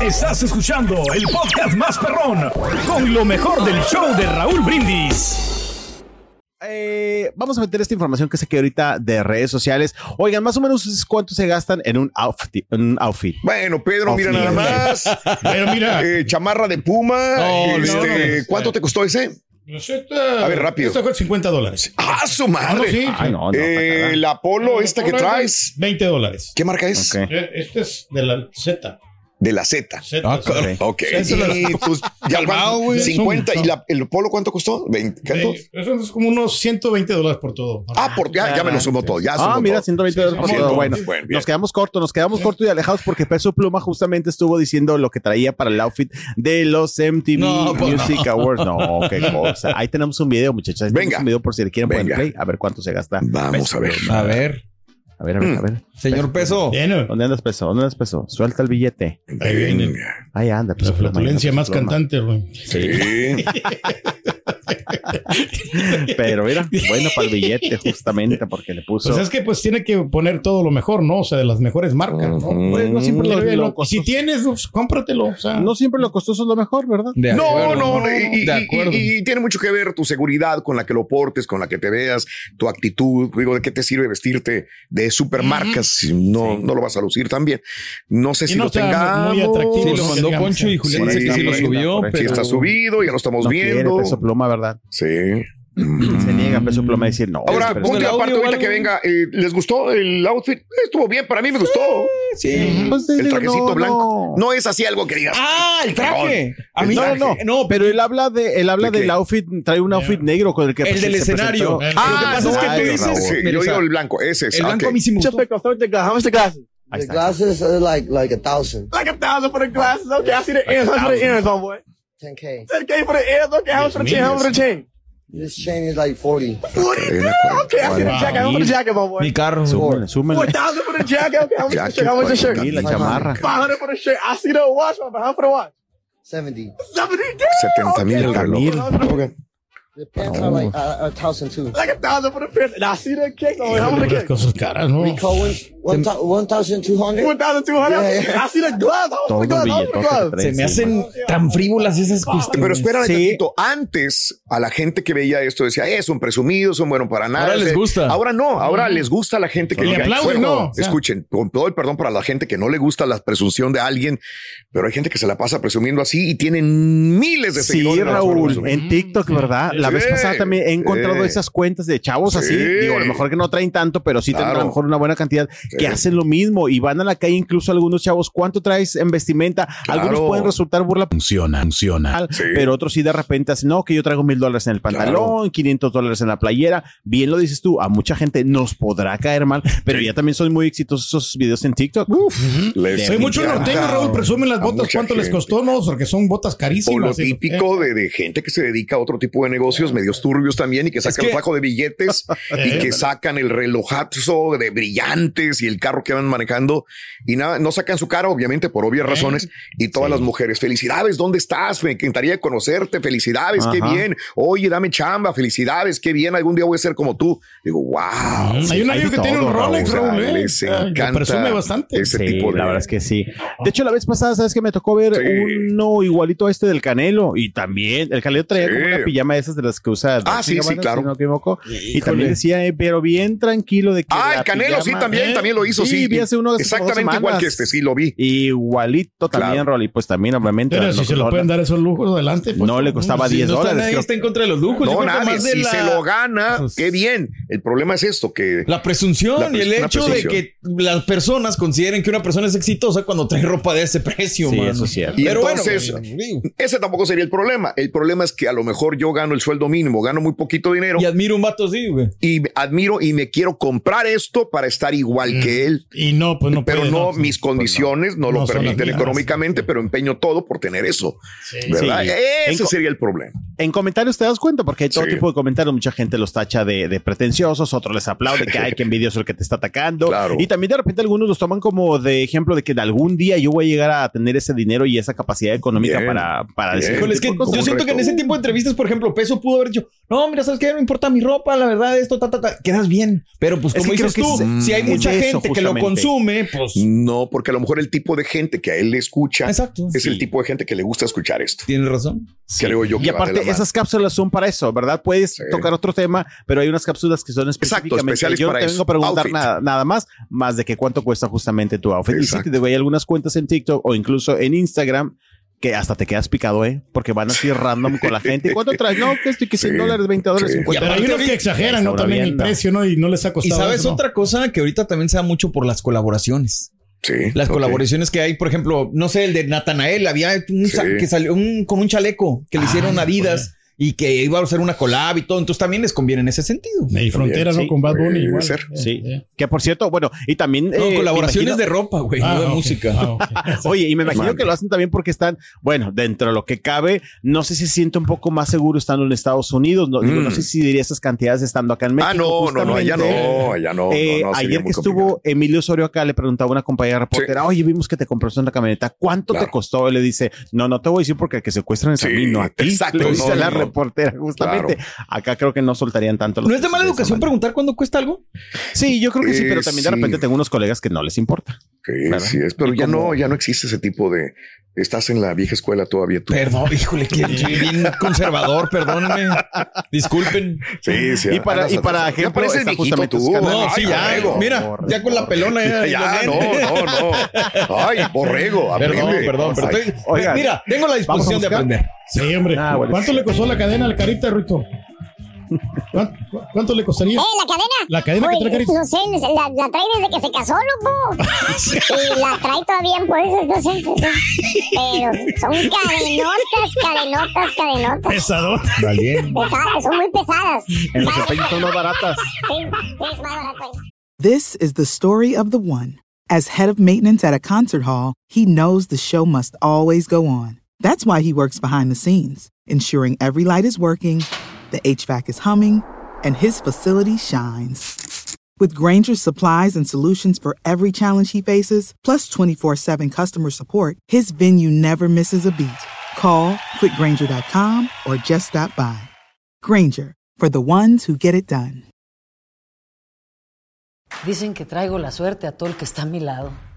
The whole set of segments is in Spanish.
Estás escuchando el podcast más perrón con lo mejor del show de Raúl Brindis. Eh, vamos a meter esta información que sé que ahorita de redes sociales. Oigan, más o menos cuánto se gastan en un outfit. en un outfit? Bueno, Pedro, mira nada más. Pero mira, Eh, chamarra de puma. No, no, este, no, ¿Cuánto te costó ese? esta, A ver, rápido. Esta fue 50 dólares. ¡Ah, su Ah, no, madre! sí. Ay, no, no. Eh, la polo esta que traes. 20 dólares. ¿Qué marca es? Ok. Eh, Este es de la Z. De la Z. Z, Ah, Z. ok. Ok. Y pues, ya Calmao, van güey. 50. Son- ¿Y la- el polo cuánto costó? ¿20? ¿Cuánto? Sí, Eso es como unos 120 dólares por todo. Ah, por, ya, ya me lo sumo todo. Ya Ah, sumo mira, todo. 120 dólares por Sí, todo. Bueno. Bueno, nos quedamos cortos, nos quedamos cortos y alejados porque Peso Pluma justamente estuvo diciendo lo que traía para el outfit de los MTV No, pues Music Awards. No, qué cosa. Ahí tenemos un video, muchachos. Ahí Venga. tenemos un video por si le quieren poner play, a ver cuánto se gasta. Vamos Peso a ver. Pluma. A ver, A ver, a ver, a ver. señor Peso. ¿Dónde andas, Peso? ¿Dónde andas, Peso? Suelta el billete. Ahí viene. Ahí anda, Peso La flatulencia más cantante, güey. Sí. Pero mira, bueno para el billete justamente porque le puso... Pues es que pues tiene que poner todo lo mejor, ¿no? O sea, de las mejores marcas, ¿no? Pues, no siempre lo, Pero, lo lo- si tienes, pues, cómpratelo. O sea, no siempre lo costoso es lo mejor, ¿verdad? De No, acuerdo. no, y, y- de y- acuerdo. y- y tiene mucho que ver tu seguridad con la que lo portes, con la que te veas, tu actitud. Digo, ¿de qué te sirve vestirte de supermarcas si no, no lo vas a lucir también? No sé Y si no lo tengamos. muy atractivo. Sí, lo mandó digamos, Poncho y. Julián Sí, dice que sí lo subió, correcto. Sí, pero está subido, ya lo estamos No quiere viendo. Peso Pluma, ¿verdad? Sí. Se niega Peso Pluma a decir no. Ahora, punto y aparte, ahorita que venga, eh, ¿les gustó el outfit? Estuvo bien, para mí me gustó. sí. Pues, El digo, trajecito no, blanco. no. No es así algo que digas. Ah, el traje. A mí No, no, no, no, pero él habla de, él habla ¿De del outfit, trae un outfit negro con el que El pues, del se escenario. presentó. Ah, lo que pasa es que tú dices. Sí, yo digo el blanco, ese es. el blanco a mí sí me gustó. How much the glasses? The glasses are like like a thousand. Like a thousand for the glasses. Okay, I see the ears. Much for the ears, homeboy? 10k. 10K for the ears. Okay, how much for the chain? How much for the chain? This chain is like 40. 40. Cadena Okay, I see the jacket. How much for the jacket, homeboy? Mi carro. Súmele, súmele. 4,000 for the jacket. Okay, how much for the shirt? How much the shirt? La chamarra. 500 for the shirt. I see the watch, but how for the watch? 70. 70 70 mil el reloj. Ok. The pants are like uh, a thousand too. Like a thousand for the pants. And I see the kick. Oh, how much the kick? cosas caras, ¿no? Thou- 1,200. 1,200. Yeah, yeah. I see the gloves. Todo the gloves? Trae Se me hacen tan frívolas esas cuestiones. Pero espérame Sí. tantito. Antes, a la gente que veía esto decía, eh, son presumidos, son buenos para nada. Ahora les gusta. Ahora no, ahora les gusta a la gente que Le aplauden, ¿no? O sea. Escuchen, con todo el perdón para la gente que no le gusta la presunción de alguien, pero hay gente que se la pasa presumiendo así y tienen miles de Sí, seguidores. Raúl, en TikTok, ¿verdad? La Vez pasada también he encontrado sí. esas cuentas de chavos así. Sí. Digo, a lo mejor que no traen tanto, pero sí tendrán a Claro. lo mejor una buena cantidad que hacen lo mismo y van a la calle incluso algunos chavos. ¿Cuánto traes en vestimenta? Claro. Algunos pueden resultar burla Funciona, funciona. Sí. pero otros sí de repente hacen, no, que yo traigo mil dólares en el pantalón, 500 dólares en la playera. Bien lo dices tú, a mucha gente nos podrá caer mal, pero ya también son muy exitosos esos videos en TikTok. Les Hay muchos encanta norteños, Raúl, presumen las a botas. ¿Cuánto les costó? No, porque son botas O carísimas. lo ¿eh? típico de, de gente que se dedica a otro tipo de negocios medios turbios también y que sacan que- el fajo de billetes y que sacan el relojazo de brillantes y el carro que van manejando y nada, no sacan su cara, obviamente, por obvias razones. Y todas las mujeres, felicidades, ¿dónde estás? Me encantaría conocerte, felicidades, qué Ajá. bien. Oye, dame chamba, felicidades, qué bien. Algún día voy a ser como tú. Digo, wow. Hay un hay amigo de que tiene un Rolex, Raúl. Raúl. ¿eh? Les Ah, encanta Presume bastante. ese Sí, tipo de. la verdad es que sí. De hecho, la vez pasada, ¿sabes que Me tocó ver Sí. uno igualito a este del Canelo y también el Canelo traía Sí. como una pijama de esas de las que usa. Ah, sí, sí, Gabbana, claro. Si no me equivoco. Y también decía, eh, pero bien tranquilo de que. Ah, el Canelo sí pijama- también, ¿Eh? también lo hizo, sí. vi hace uno Exactamente igual que este, sí lo vi. Igualito también, Claro. Rolly. Pues también, obviamente. Pero no- si se lo no- pueden dar esos lujos adelante. pues. No le costaba Si 10 no está, dólares. nadie está en contra de los lujos. No, nadie. más de Si la- se lo gana, Pues- qué bien. El problema es esto, que La presunción La y el hecho de que las personas consideren que una persona es exitosa cuando trae ropa de ese precio, Sí, eso es cierto. Y Pero entonces, ese tampoco sería el problema. El problema es que a lo mejor yo gano el sueldo mínimo, gano muy poquito dinero y admiro un vato así, güey. y admiro y me quiero comprar esto para estar igual que él. Y no, pues no Pero puede, no, pues, mis condiciones no, no lo permiten económicamente, pero empeño todo por tener eso. ¿verdad? Sí. Ese En- sería el problema. En comentarios te das cuenta, porque hay todo Sí. tipo de comentarios. Mucha gente los tacha de, de pretenciosos, otros les aplaude que hay que envidioso el que te está atacando. Claro. Y también de repente algunos los toman como de ejemplo de que de algún día yo voy a llegar a tener ese dinero y esa capacidad económica Bien. para, para Bien. decir. Es que yo siento que en ese tipo de entrevistas, por ejemplo, Peso pudo haber dicho, no, mira, ¿sabes qué? No me importa mi ropa, la verdad, esto, ta, ta, ta. Quedas bien. Pero pues Es como dices tú, es- si hay mucha eso, gente que lo consume, pues... No, porque a lo mejor el tipo de gente que a él le escucha Exacto. es el tipo de gente que le gusta escuchar esto. Tienes razón. Creo yo que y aparte, esas cápsulas son para eso, ¿verdad? Puedes Sí. tocar otro tema, pero hay unas cápsulas que son específicamente. especiales yo no para te vengo eso. a preguntar nada, nada más, más de que cuánto cuesta justamente tu outfit. Y sí, Exacto. te digo, hay algunas cuentas en TikTok o incluso en Instagram que hasta te quedas picado, ¿eh? Porque van así random con la gente. ¿Y cuánto traes? No, que estoy que 100 Sí. dólares, 20 dólares, Sí. 50 Pero hay dólares. unos que exageran, ¿no? También el precio, ¿no? Y no les ha Y costado. sabes eso, ¿no? otra cosa que ahorita también se da mucho por las colaboraciones. Sí, Las colaboraciones que hay, por ejemplo, no sé, el de Natanael, había un Sí. que salió un- con un chaleco que le hicieron Ah, Adidas y que iba a ser una collab y todo. Entonces también les conviene en ese sentido. Y fronteras, ¿no? Sí. Con Bad Bunny igual. ser. Eh, Sí. eh. Que por cierto, bueno, y también. No, eh, colaboraciones de ropa, güey, no de música. Ah. Oye, y me imagino que lo hacen también porque están, bueno, dentro de lo que cabe, no sé si se siente un poco más seguro estando en Estados Unidos, no, digo, Mm. no sé si diría esas cantidades estando acá en México. Ah, no, no, no, allá no, allá no. Eh, no, no, ayer que estuvo complicado. Emilio Osorio acá, le preguntaba a una compañera reportera, oye, vimos que te compraste una camioneta, ¿cuánto Claro. te costó? Y le dice, no, no te voy a decir porque el que secuestran es a Sí, mí, no a ti. exacto, Le dice no, a la no, no. reportera, justamente. Acá creo que no soltarían tanto. los ¿No es de mala educación preguntar cuándo cuesta algo? Sí, yo creo que sí, Eh, pero también de repente tengo unos colegas que no les importa. Sí, Claro. sí es, pero ya no, ya no existe ese tipo de. Estás en la vieja escuela todavía tú. Perdón, híjole, que bien conservador, perdónenme. Disculpen. Sí, sí. Y para- y para ejemplo, viejito justamente tú. No, sí, ya. borrego. Mira, ya con la pelona. Ya, no, no, no. Ay, borrego. Perdón, aprende. perdón, pero Ay, estoy- oigan, mira, tengo la disposición de aprender. Sí, hombre. Ah, bueno. ¿Cuánto le costó la cadena al carita, Rico? ¿Cuánto, cuánto le costaría? ¿Eh, la cadena? La cadena que trae Carita. No sé, la, la trae desde que se casó, loco. y la trae todavía en eso, no sé. Pero son cadenotas, cadenotas, cadenotas. Pesador. Pesadas, son muy pesadas. En los empeños son más baratas. Sí, sí, es más barato. This is the story of the one. As head of maintenance at a concert hall, he knows the show must always go on. That's why he works behind the scenes, ensuring every light is working, the HVAC is humming, and his facility shines. With Granger's supplies and solutions for every challenge he faces, plus 24 7 customer support, his venue never misses a beat. Call quickgranger.com or just stop by. Granger, for the ones who get it done. Dicen que traigo la suerte a todo el que está a mi lado.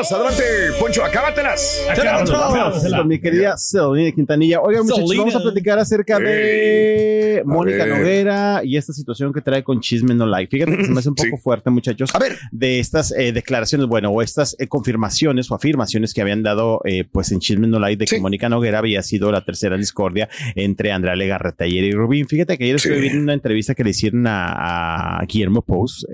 Adelante, Poncho, acábatelas. Con mi querida Selena Quintanilla. Oigan, muchachos, vamos a platicar acerca de Mónica. Noguera y esta situación que trae con Chisme No Like. Fíjate que se me hace un Sí. poco fuerte, muchachos. A ver. De estas eh, declaraciones, bueno, o estas eh, confirmaciones o afirmaciones que habían dado, eh, pues en Chisme No Like, de que. Mónica Noguera había sido la tercera discordia entre Andrea Legarreta y Rubín. Fíjate que ayer Sí. estuve viendo una entrevista que le hicieron a, a Guillermo Post.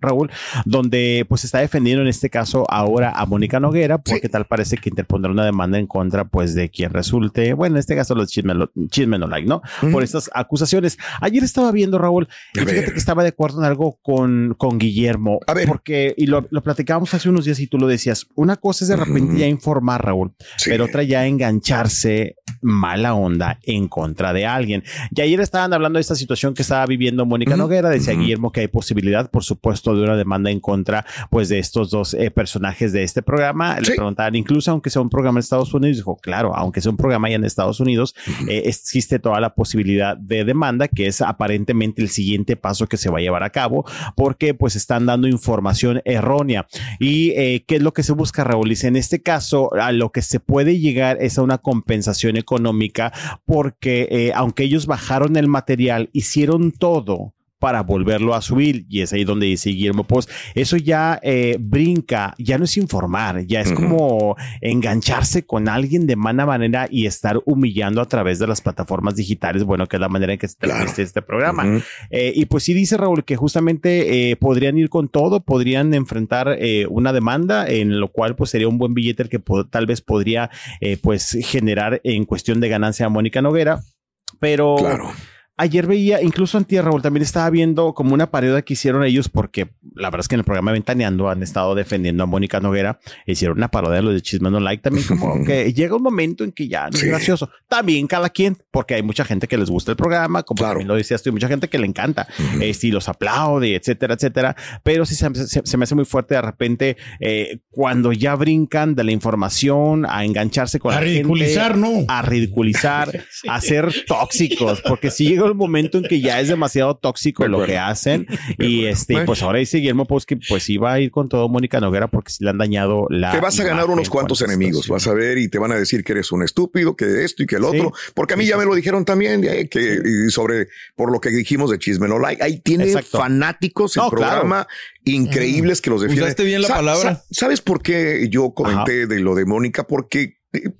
Raúl, donde pues está defendiendo en este caso ahora a Mónica Noguera, porque tal parece que interpondrá una demanda en contra pues de quien resulte, bueno, en este caso los chisme, chisme no like, ¿no? Por estas acusaciones. Ayer estaba viendo, Raúl, y fíjate que estaba de acuerdo en algo con, con Guillermo, A ver. porque, y lo, lo platicábamos hace unos días y tú lo decías, una cosa es de repente ya informar, Raúl, pero otra ya engancharse mala onda en contra de alguien. Y ayer estaban hablando de esta situación que estaba viviendo Mónica Noguera, decía Guillermo que hay posibilidad, por supuesto, de una demanda en contra, pues, de estos dos eh, personajes de este programa. Le preguntaban, incluso aunque sea un programa en Estados Unidos, dijo, claro, aunque sea un programa allá en Estados Unidos, eh, existe toda la posibilidad de demanda, que es aparentemente el siguiente paso que se va a llevar a cabo, porque pues están dando información errónea. ¿Y eh, qué es lo que se busca, Raúl? Dice, en este caso, a lo que se puede llegar es a una compensación económica, porque aunque ellos bajaron el material, hicieron todo para volverlo a subir. Y es ahí donde dice Guillermo Post, eso ya eh, brinca, ya no es informar, ya es como engancharse con alguien de mala manera y estar humillando a través de las plataformas digitales, bueno, que es la manera en que se transmite este programa. Eh, y pues sí dice Raúl que justamente eh, podrían ir con todo, podrían enfrentar una demanda, en lo cual pues sería un buen billete el que tal vez podría pues generar en cuestión de ganancia a Mónica Noguera. Pero ayer veía, incluso en Tierra Raúl, también estaba viendo como una parodia que hicieron ellos, porque la verdad es que en el programa Ventaneando han estado defendiendo a Mónica Noguera, hicieron una parodia de los de Chisme No Like también, como que llega un momento en que ya no es gracioso. También cada quien, porque hay mucha gente que les gusta el programa, como también lo decías tú, hay mucha gente que le encanta, y los aplaude, etcétera, etcétera. Pero sí se, se- se me hace muy fuerte de repente eh, cuando ya brincan de la información a engancharse con A la gente, ridiculizar, ¿no? A ridiculizar, a ser tóxicos, porque si llega un momento en que ya es demasiado tóxico lo que hacen. Y este, y pues ahora dice Guillermo pues que pues iba a ir con todo Mónica Noguera porque si le han dañado la. Te vas a ganar unos cuantos enemigos, vas a ver, y te van a decir que eres un estúpido, que esto y que el otro, porque a mí ya me lo dijeron también, eh, que y sobre por lo que dijimos de chisme no like, ahí tiene Exacto. fanáticos el No, claro. programa increíbles que los defienden. Usaste bien la Sa- palabra. sa- ¿Sabes por qué yo comenté de lo de Mónica? Porque eh,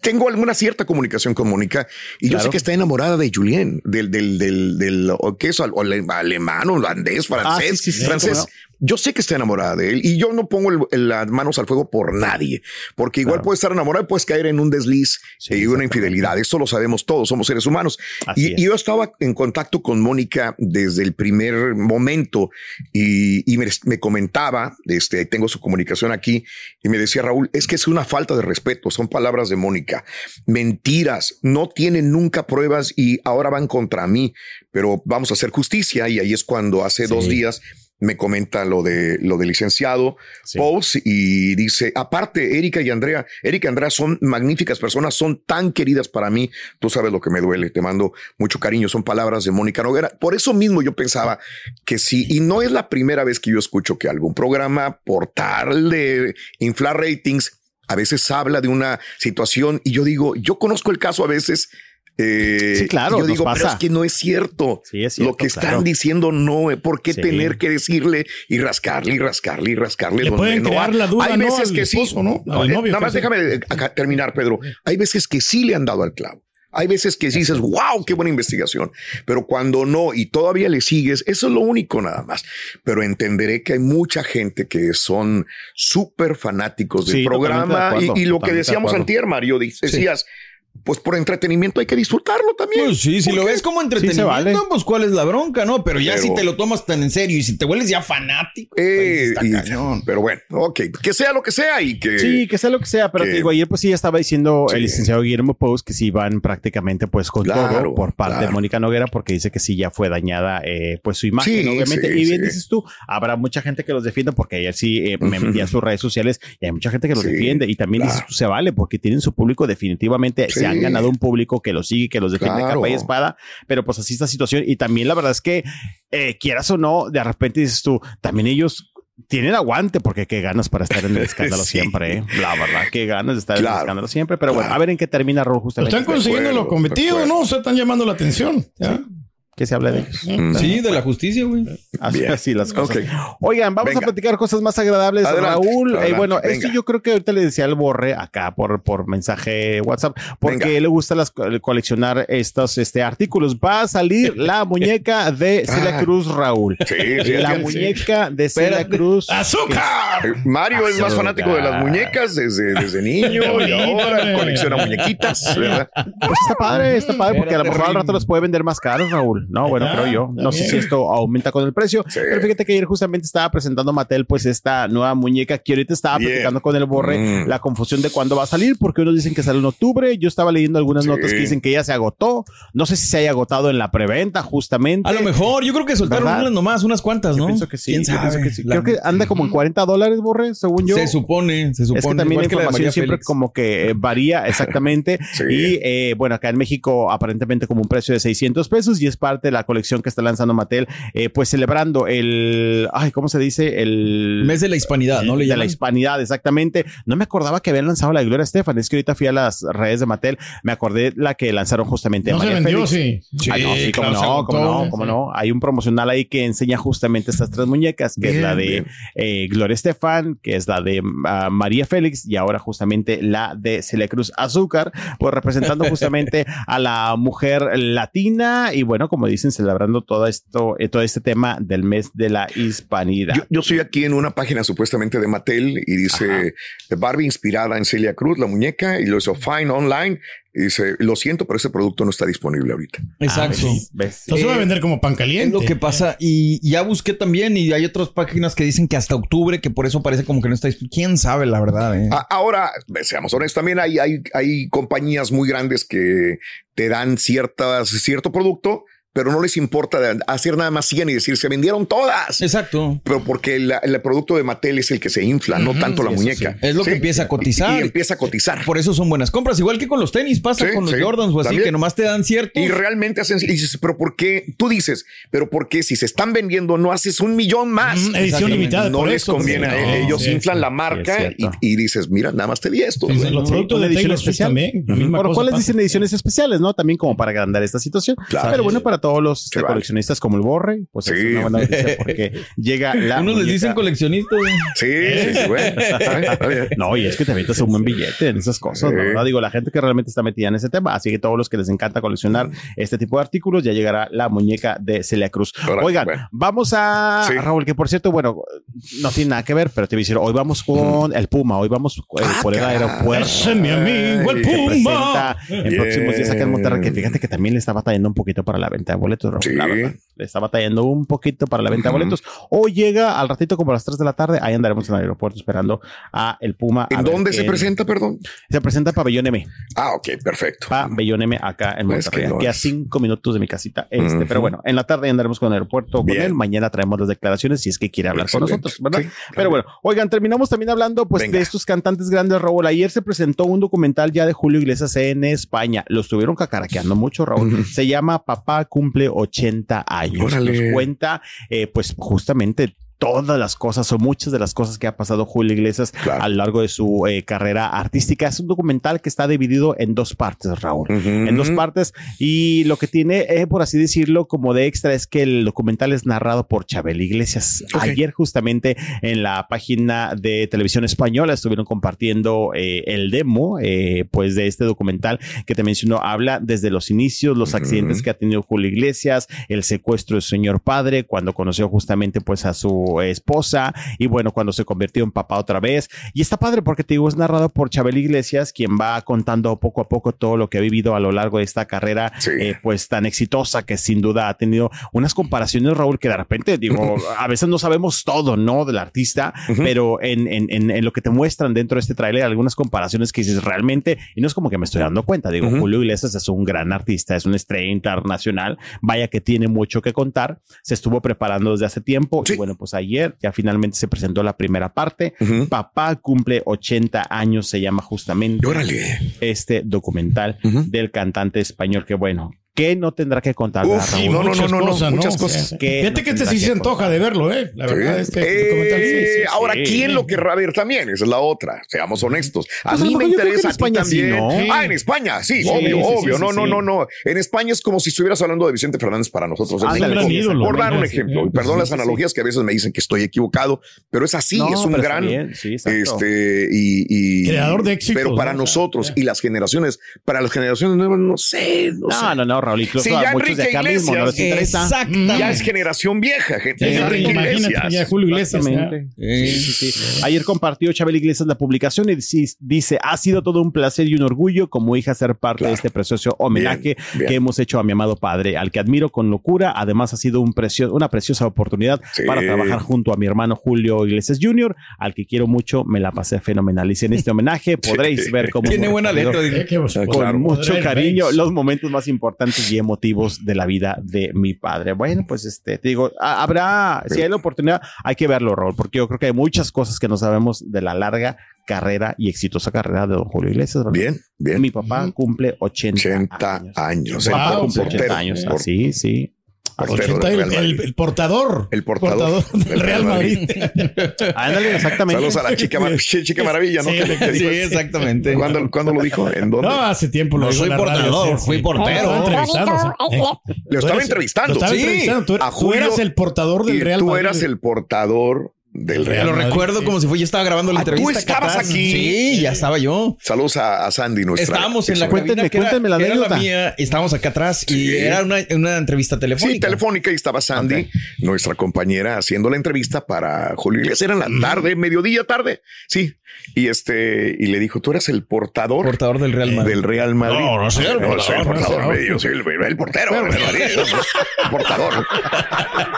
tengo alguna cierta comunicación con Mónica y yo sé que está enamorada de Julien, del, del, del, del, ¿qué es? Alemán, holandés, francés, Ah, sí, sí, sí, francés. no. Yo sé que está enamorada de él y yo no pongo el- el- las manos al fuego por nadie, porque igual puedes estar enamorado y puedes caer en un desliz y una infidelidad. Esto lo sabemos todos, somos seres humanos. Y, y yo estaba en contacto con Mónica desde el primer momento y, y me, me comentaba, este, tengo su comunicación aquí, y me decía Raúl, es que es una falta de respeto, son palabras de Mónica, mentiras, no tienen nunca pruebas y ahora van contra mí, pero vamos a hacer justicia y ahí es cuando hace dos días me comenta lo de lo del licenciado Pauls y dice, aparte, Erika y Andrea, Erika y Andrea son magníficas personas, son tan queridas para mí. Tú sabes lo que me duele, te mando mucho cariño. Son palabras de Mónica Noguera. Por eso mismo yo pensaba que sí, y no es la primera vez que yo escucho que algún programa por tal de inflar ratings a veces habla de una situación y yo digo, yo conozco el caso a veces. Eh, Sí, claro, y Yo nos digo, pero es que no es cierto. Sí, es cierto, Lo que están claro. diciendo no, eh, ¿por qué Sí. tener que decirle y rascarle y rascarle y rascarle? Le donde pueden no crear hay? la duda, Hay ¿no? veces al que sí. esposo, ¿no? Eh, novio, Nada más sea. déjame acá terminar, Pedro. Hay veces que sí le han dado al clavo. Hay veces que sí dices, wow, qué buena investigación. Pero cuando no y todavía le sigues, eso es lo único nada más. Pero entenderé que hay mucha gente que son súper fanáticos del Sí, de programa acuerdo, y, y lo que de decíamos acuerdo. antier, Mario, decías, pues por entretenimiento hay que disfrutarlo también. Pues sí, si lo ves como entretenimiento, pues cuál es la bronca, ¿no? Pero ya Pero- si te lo tomas tan en serio y si te vuelves ya fanático, pues, Eh, está y- cañón. pero bueno, ok, que sea lo que sea y que... Sí, que sea lo que sea, pero que- te digo, ayer pues sí ya estaba diciendo el licenciado Guillermo Post que sí van prácticamente pues con Claro, todo por parte de. Mónica Noguera porque dice que sí ya fue dañada eh, pues su imagen, Sí, obviamente. sí, y bien sí. dices tú, habrá mucha gente que los defienda porque ayer sí eh, me metí a sus redes sociales y hay mucha gente que los Sí, defiende y también claro. dices tú se vale porque tienen su público definitivamente, Sí. se han ganado un público que los sigue, que los defiende Claro. capa y espada, pero pues así esta situación y también la verdad es que eh, quieras o no, de repente dices tú, también ellos tienen aguante porque qué ganas para estar en el escándalo Sí. siempre, ¿eh? la verdad, qué ganas de estar en el escándalo siempre, pero bueno, a ver en qué termina justamente. están consiguiendo lo cometido, ¿no? O sea, están llamando la atención. ¿ya? Que se hable de ellos. Sí, de la justicia, güey. Así, así las cosas. Oigan, vamos Venga. a platicar cosas más agradables, Adelante, Raúl. Eh, adelante, bueno, venga. esto yo creo que ahorita le decía al Borre acá por, por mensaje WhatsApp, porque Venga. le gusta las, coleccionar estos este, artículos. Va a salir la muñeca de Celia Ah. Cruz, Raúl. Sí, sí, la sí. muñeca de Celia. Cruz. ¡Azúcar! Eh, Mario es más Azúcar. fanático de las muñecas desde, desde niño y ahora colecciona muñequitas, ¿verdad? Pues está padre, está padre, porque a lo mejor al rato los puede vender más caros, Raúl. No, bueno, creo yo. No sé si esto aumenta con el precio. Sí. Pero fíjate que ayer justamente estaba presentando Mattel, pues esta nueva muñeca que ahorita estaba Bien. platicando con el Borre Mm. la confusión de cuándo va a salir, porque unos dicen que sale en octubre. Yo estaba leyendo algunas Sí. notas que dicen que ya se agotó. No sé si se haya agotado en la preventa, justamente. A lo mejor, yo creo que soltaron ¿Verdad? unas nomás, unas cuantas, Yo ¿no? pienso que sí. ¿Quién yo sabe? pienso que sí. Creo que anda como en 40 dólares, Borre, según yo. Se supone, se supone. Es que también la información siempre Félix. como que eh, varía exactamente. Y eh, bueno, acá en México aparentemente como un precio de 600 pesos y es parte de la colección que está lanzando Mattel, eh, pues celebrando el, ay, ¿cómo se dice? El Mes de la hispanidad, ¿no? Le de la hispanidad, exactamente. No me acordaba que habían lanzado la de Gloria Estefan. Es que ahorita fui a las redes de Mattel, me acordé la que lanzaron justamente. No se vendió, Félix. sí. Ah, no, sí, claro, se no, cómo agotó. no, cómo no. Hay un promocional ahí que enseña justamente estas tres muñecas, que es la de eh, Gloria Estefan, que es la de ah, María Félix y ahora justamente la de Celia Cruz Azúcar, pues representando justamente a la mujer latina y bueno, como dicen, celebrando todo esto, eh, todo este tema del mes de la hispanidad. Yo, yo estoy aquí en una página supuestamente de Mattel y dice Barbie inspirada en Celia Cruz, la muñeca, y lo hizo Fine Online. Y dice, lo siento, pero ese producto no está disponible ahorita. Exacto. Ah, ¿ves? ¿ves? Entonces va a Eh, vender como pan Es caliente. lo que pasa. Y ya busqué también y hay otras páginas que dicen que hasta octubre, que por eso parece como que no está disponible. ¿Quién sabe la verdad? eh? Ahora, seamos honestos, también hay, hay, hay compañías muy grandes que te dan ciertas, cierto producto, pero no les importa hacer nada más 100 y decir, se vendieron todas. Exacto. Pero porque la- el producto de Mattel es el que se infla, no tanto la muñeca. sí. Es lo que empieza a cotizar. Y, y empieza a cotizar. Por eso son buenas compras. Igual que con los tenis, pasa Sí, con los sí, Jordans o así, también. que nomás te dan cierto. Y realmente hacen, y dices, pero ¿por qué? Tú dices, pero ¿por qué si se están vendiendo no haces un millón más? Mm, edición limitada. no por les eso, conviene a porque- él. no, Ellos sí, inflan sí. la marca y, dices, mira, nada más te di esto. Sí, güey. los productos de edición especial. también. la misma Por lo cosa cual les pasa. dicen ediciones especiales, ¿no? También como para agrandar esta situación. Claro. Pero bueno, para todos los este, coleccionistas como el Borre, pues Sí. es una buena noticia porque llega la. Unos les dicen coleccionistas. Sí, sí, sí, güey. No, y es que te metes un buen billete en esas cosas, Sí. ¿no? ¿verdad? Digo, la gente que realmente está metida en ese tema, así que todos los que les encanta coleccionar este tipo de artículos, ya llegará la muñeca de Celia Cruz. Órale, Oigan, bueno. vamos a Sí. Raúl, que por cierto, bueno, no tiene nada que ver, pero te voy a decir, hoy vamos con el Puma, hoy vamos eh, Ah, por el aeropuerto. Ese es mi amigo, el presenta en próximos días acá en Monterrey, que fíjate que también le está batallando un poquito para la venta de boletos, Sí. la verdad. Le está batallando un poquito para la venta de Ujú. boletos. Hoy llega al ratito como a las 3 de la tarde, ahí andaremos en el aeropuerto esperando a el Puma. ¿En dónde se presenta, perdón? Se presenta en Pabellón M. Ah, ok, perfecto. Pabellón M acá en Pues Monterrey, que aquí a es. cinco minutos de mi casita. Este. Pero bueno, en la tarde andaremos con el aeropuerto con Bien. él. Mañana traemos las declaraciones si es que quiere hablar Excelente. con nosotros, ¿verdad? Sí, Pero bueno, oigan, terminamos también hablando pues Venga. de estos cantantes grandes, Raúl. Ayer se presentó un documental ya de Julio Iglesias en España. Lo estuvieron cacaraqueando mucho, Raúl. Se llama Papá cumple 80 años. Órale. Nos cuenta, eh, pues justamente todas las cosas o muchas de las cosas que ha pasado Julio Iglesias Claro. a lo largo de su eh, carrera artística. Es un documental que está dividido en dos partes, Raúl. En dos partes. Y lo que tiene, eh, por así decirlo, como de extra es que el documental es narrado por Chabel Iglesias. Ayer justamente en la página de televisión española estuvieron compartiendo eh, el demo, eh, pues de este documental que te mencionó. Habla desde los inicios, los accidentes que ha tenido Julio Iglesias, el secuestro de su señor padre, cuando conoció justamente pues a su esposa y bueno, cuando se convirtió en papá otra vez. Y está padre porque te digo, es narrado por Chabel Iglesias, quien va contando poco a poco todo lo que ha vivido a lo largo de esta carrera, Sí. eh, pues tan exitosa que sin duda ha tenido unas comparaciones, Raúl, que de repente digo, a veces no sabemos todo, ¿no? Del artista, Ujú. pero en, en, en, en lo que te muestran dentro de este tráiler, algunas comparaciones que dices realmente, y no es como que me estoy dando cuenta, digo, Ujú. Julio Iglesias es un gran artista, es una estrella internacional, vaya que tiene mucho que contar, se estuvo preparando desde hace tiempo, Sí. y bueno, pues ayer ya finalmente se presentó la primera parte. Papá cumple 80 años, se llama justamente Órale. este documental del cantante español que bueno, ¿Qué no tendrá que contar? Uf, Raúl? no, no, no, no, no, cosas, muchas Sí, cosas. sí. ¿Qué Fíjate no que este sí que se antoja de verlo, ¿eh? La verdad es que Eh, sí, sí, sí. ahora, sí. ¿quién lo querrá ver también? Esa es la otra. Seamos honestos. A Pues a mí me que interesa en a ti España sí, también. ¿no? Ah, en España, sí, Sí, obvio, sí, sí, obvio. sí, no, sí, no, sí. no, no. En España es como si estuvieras hablando de Vicente Fernández para nosotros. Ah, ídolo, Por dar un ejemplo. Sí, Y perdón sí, las sí, sí. analogías que a veces me dicen que estoy equivocado, pero es así, No, es un gran. sí. Este, y, Creador de éxitos, Pero para ¿no? Nosotros y las generaciones, para las generaciones nuevas, no sé, no, sé. No, no, no, Raúl. Incluso Sí, a ya muchos de acá mismo no les interesa. Exactamente. Ya es generación vieja, gente. Sí, Enrique imagínate, Iglesias. ya Julio Iglesias. Sí, sí, sí. Ayer compartió Chabel Iglesias la publicación y dice, ha sido todo un placer y un orgullo como hija ser parte Claro. de este precioso homenaje Bien, bien. que hemos hecho a mi amado padre, al que admiro con locura. Además ha sido un precio- una preciosa oportunidad Sí. para trabajar junto a mi hermano Julio Iglesias Jr., al que quiero mucho, me la pasé fenomenal. Y si en este homenaje podréis ver cómo... Tiene buena letra. Que, con claro, mucho cariño los momentos más importantes y emotivos de la vida de mi padre. Bueno, pues este, te digo, ha- habrá, si hay la oportunidad, hay que verlo, Raúl, porque yo creo que hay muchas cosas que no sabemos de la larga carrera y exitosa carrera de don Julio Iglesias. ¿verdad? Bien, bien. Mi papá cumple 80, 80 años. años. Mi papá cumple portero. 80 años. Así, sí. Portero 80, del el, el- portador. El portador del Real Madrid. Ándale, exactamente. Saludos a la chica, chica maravilla, ¿no? Sí, exactamente. ¿Cuándo, cuándo lo dijo? ¿En dónde? No, hace tiempo lo No dijo soy la radio, portador, sí, fui sí. portero. Lo estaba entrevistando, Lo tú estaba entrevistando. Lo estaba Sí. entrevistando. Tú, tú eras el portador del Real tú Madrid. eras el portador del Real Lo. Madrid. recuerdo como si fue, yo estaba grabando la Ah, tú entrevista. acá estabas aquí. Sí, ya estaba yo. Saludos a, a Sandy, nuestra. Estábamos en la Cuéntenme, era- cuéntenme la que era la mía. Estábamos acá atrás y Sí. era una, una entrevista telefónica. Sí, telefónica y estaba Sandy, nuestra compañera, haciendo la entrevista para Julio Iglesias. Era en la tarde, mediodía tarde. Sí. Y este, y le dijo, tú eras el portador, Portador del Real Madrid. del Real Madrid. No, no soy el soy el portador, no yo soy el, el portero Madrid. El portador.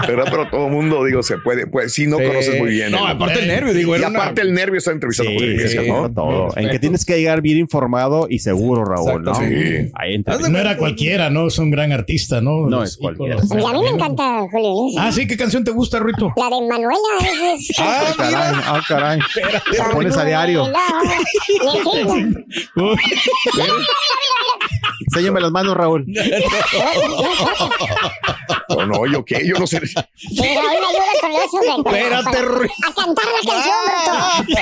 Pero, pero todo el mundo, digo, se puede, pues si no Sí. conoces muy bien. No, aparte el nervio, digo, y aparte el nervio está entrevistando a Julio Iglesias, sí, ¿no? todo. En que tienes que llegar bien informado y seguro, Raúl, ¿no? Sí. Ahí entra. No era cualquiera, ¿no? Es un gran artista, ¿no? No Los es cualquiera. Y a mí me encanta Julio Iglesias. Ah, sí, ¿qué canción te gusta, Rito? La de Manuela. es- Ah, caray, ah, caray. La pones a diario. Enséñame las manos, Raúl. No, no, yo qué, yo no sé. Sí, Raúl me ayuda con eso. Espérate, Ruiz. A cantar la canción, Roto.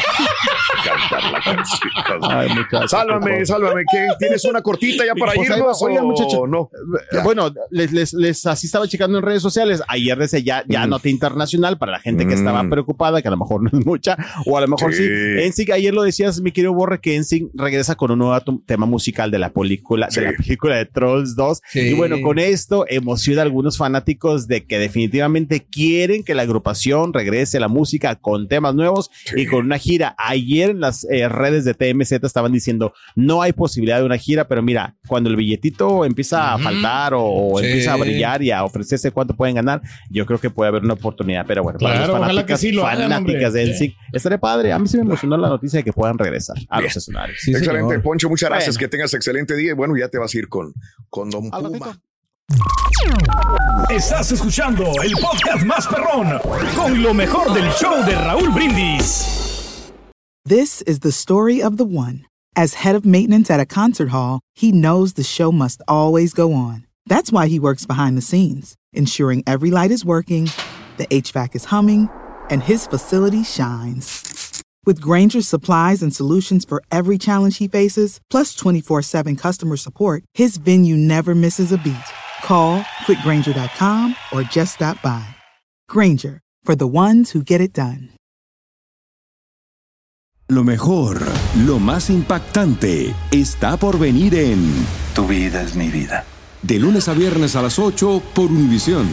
cantar la canción. Ay, muchacho, Sálvame, sálvame. ¿Qué? ¿Tienes una cortita ya para Pues irnos? va. Oigan, o muchachos. no? Eh, Bueno, les, les, les así estaba checando en redes sociales. Ayer desde ya, ya Mm. nota internacional para la gente que Mm. estaba preocupada, que a lo mejor no es mucha, o a lo mejor sí. Sí. NSYNC, ayer lo decías, mi querido Borre, que NSYNC regresa con un nuevo tema musical de la película, Sí. de la película de Trolls 2. Sí. Y bueno, con esto emociona a algunos fanáticos de que definitivamente quieren que la agrupación regrese a la música con temas nuevos Sí. y con una gira. Ayer en las eh, redes de TMZ estaban diciendo, no hay posibilidad de una gira, pero mira, cuando el billetito empieza a faltar o, o Sí. empieza a brillar y a ofrecerse cuánto pueden ganar, yo creo que puede haber una oportunidad. Pero bueno, para Claro, los ojalá que fanáticas, sí lo hagan, fanáticas hombre. de NSYNC, estaría padre. A mí sí me emocionó la noticia de que puedan regresar a Bien. los escenarios. Excelente, señor. Poncho. Muchas gracias. Bueno. Que tengas excelente día. Y bueno, ya te vas a ir con, con Don Puma. ratito. Estás escuchando el podcast más perrón con lo mejor del show de Raúl Brindis. This is the story of the one. As head of maintenance at a concert hall, he knows the show must always go on. That's why he works behind the scenes, ensuring every light is working, the HVAC is humming, and his facility shines. With Granger's supplies and solutions for every challenge he faces, plus 24 7 customer support, his venue never misses a beat. Call quickgranger.com or just stop by. Granger, for the ones who get it done. Lo mejor, lo más impactante, está por venir en Tu vida es mi vida. De lunes a viernes a las 8 por Univisión.